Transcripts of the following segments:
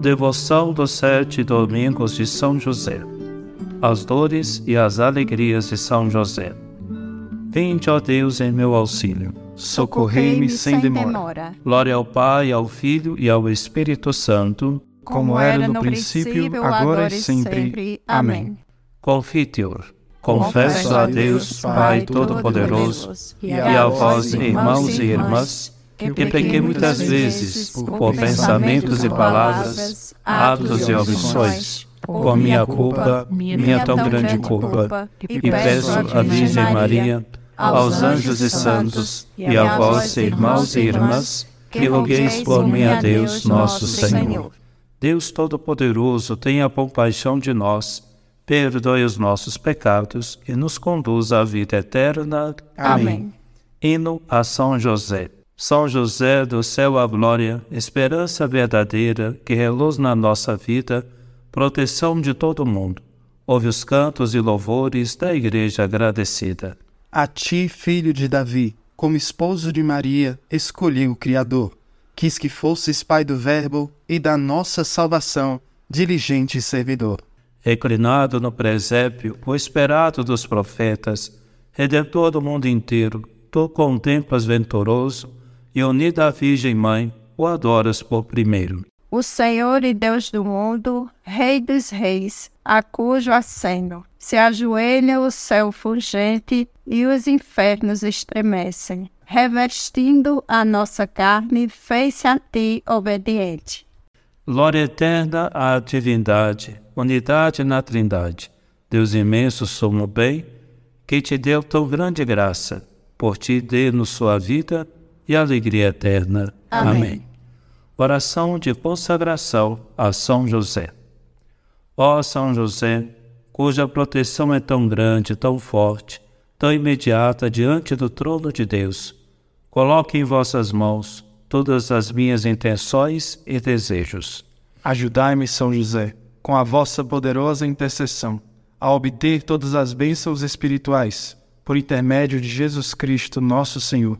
Devoção dos sete domingos de São José. As dores e as alegrias de São José. Vinde, ó Deus, em meu auxílio. Socorrei-me sem demora. Glória ao Pai, ao Filho e ao Espírito Santo, como era no princípio, agora e sempre. Amém. Confiteor. Confesso a Deus, Pai Todo-Poderoso, e a vós, irmãos e irmãs, que pequei muitas vezes por pensamentos e palavras, atos e omissões, por minha culpa, minha tão grande culpa, e peço à Virgem Maria, aos anjos e santos, e a vós, irmãos e irmãs, que rogueis por mim a Deus, nosso Senhor. Deus Todo-Poderoso, tenha compaixão de nós, perdoe os nossos pecados e nos conduza à vida eterna. Amém. Hino a São José. São José do céu à glória, esperança verdadeira que reluz na nossa vida, proteção de todo mundo. Ouve os cantos e louvores da Igreja agradecida. A ti, filho de Davi, como esposo de Maria, escolhi o Criador. Quis que fosses pai do Verbo e da nossa salvação, diligente servidor. Reclinado no presépio, o esperado dos profetas, redentor do mundo inteiro, tu contemplas venturoso e unida à Virgem Mãe, o adoras por primeiro. O Senhor e Deus do mundo, Rei dos reis, a cujo aceno se ajoelha o céu fulgente e os infernos estremecem. Revestindo a nossa carne, fez-se a ti obediente. Glória eterna à divindade, unidade na trindade, Deus imenso, sumo bem, que te deu tão grande graça, por ti dê-nos sua vida e alegria eterna. Amém. Amém. Oração de consagração a São José. Ó São José, cuja proteção é tão grande, tão forte, tão imediata diante do trono de Deus, coloque em vossas mãos todas as minhas intenções e desejos. Ajudai-me, São José, com a vossa poderosa intercessão, a obter todas as bênçãos espirituais, por intermédio de Jesus Cristo, nosso Senhor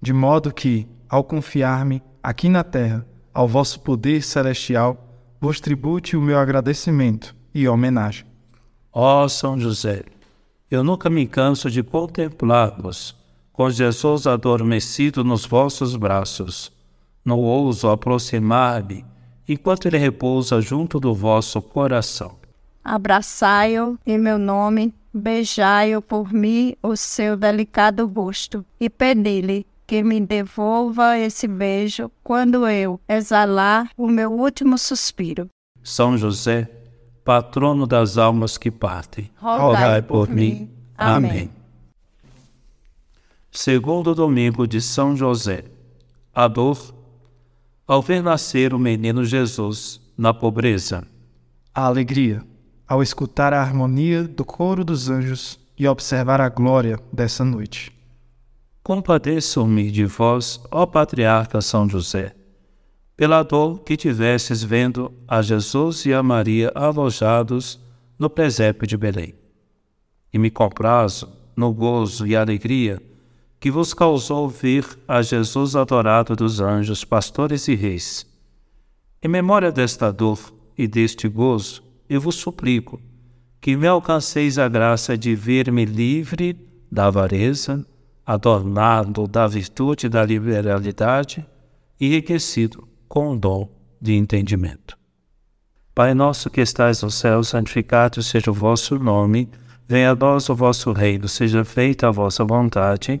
de modo que, ao confiar-me aqui na terra ao vosso poder celestial, vos tribute o meu agradecimento e homenagem. Ó São José, eu nunca me canso de contemplar-vos, com Jesus adormecido nos vossos braços. Não ouso aproximar-me enquanto ele repousa junto do vosso coração. Abraçai-o em meu nome, beijai-o por mim o seu delicado busto e pedi-lhe que me devolva esse beijo quando eu exalar o meu último suspiro. São José, patrono das almas que partem, rogai por, por mim. Amém. Segundo domingo de São José. A dor ao ver nascer o menino Jesus na pobreza. A alegria ao escutar a harmonia do coro dos anjos e observar a glória dessa noite. Compadeço-me de vós, ó patriarca São José, pela dor que tivesses vendo a Jesus e a Maria alojados no presépio de Belém. E me comprazo no gozo e alegria que vos causou ver a Jesus adorado dos anjos, pastores e reis. Em memória desta dor e deste gozo, eu vos suplico que me alcanceis a graça de ver-me livre da avareza, adornado da virtude da liberalidade, enriquecido com o dom de entendimento. Pai nosso que estais no céu, santificado seja o vosso nome, venha a nós o vosso reino, seja feita a vossa vontade,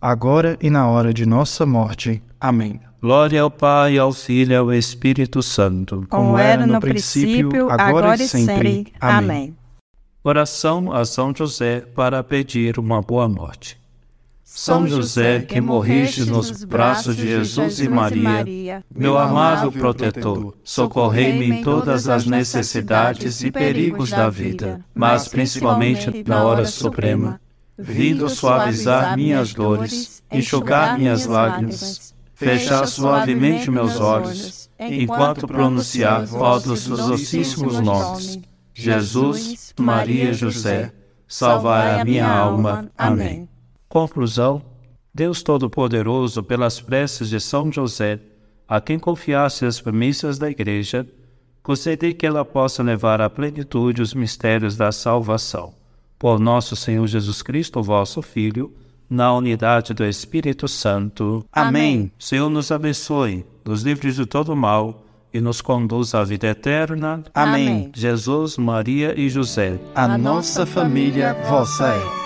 agora e na hora de nossa morte. Amém. Glória ao Pai, ao Filho e ao Espírito Santo. Como era no princípio, agora e sempre. Amém. Oração a São José para pedir uma boa morte. São José, que morriste nos braços de Jesus e Maria, meu amado protetor, socorrei-me em todas as necessidades e perigos da vida, mas principalmente na hora suprema, vindo suavizar minhas dores, enxugar minhas lágrimas, fechar suavemente meus olhos, enquanto pronunciar todos os docíssimos nomes. Jesus, Maria e José, salvar a minha alma. Amém. Conclusão: Deus Todo-Poderoso, pelas preces de São José, a quem confiasse as premissas da Igreja, concedei que ela possa levar à plenitude os mistérios da salvação. Por nosso Senhor Jesus Cristo, vosso Filho, na unidade do Espírito Santo. Amém. Senhor nos abençoe, nos livre de todo mal e nos conduz à vida eterna. Amém. Jesus, Maria e José. A nossa família vossa é.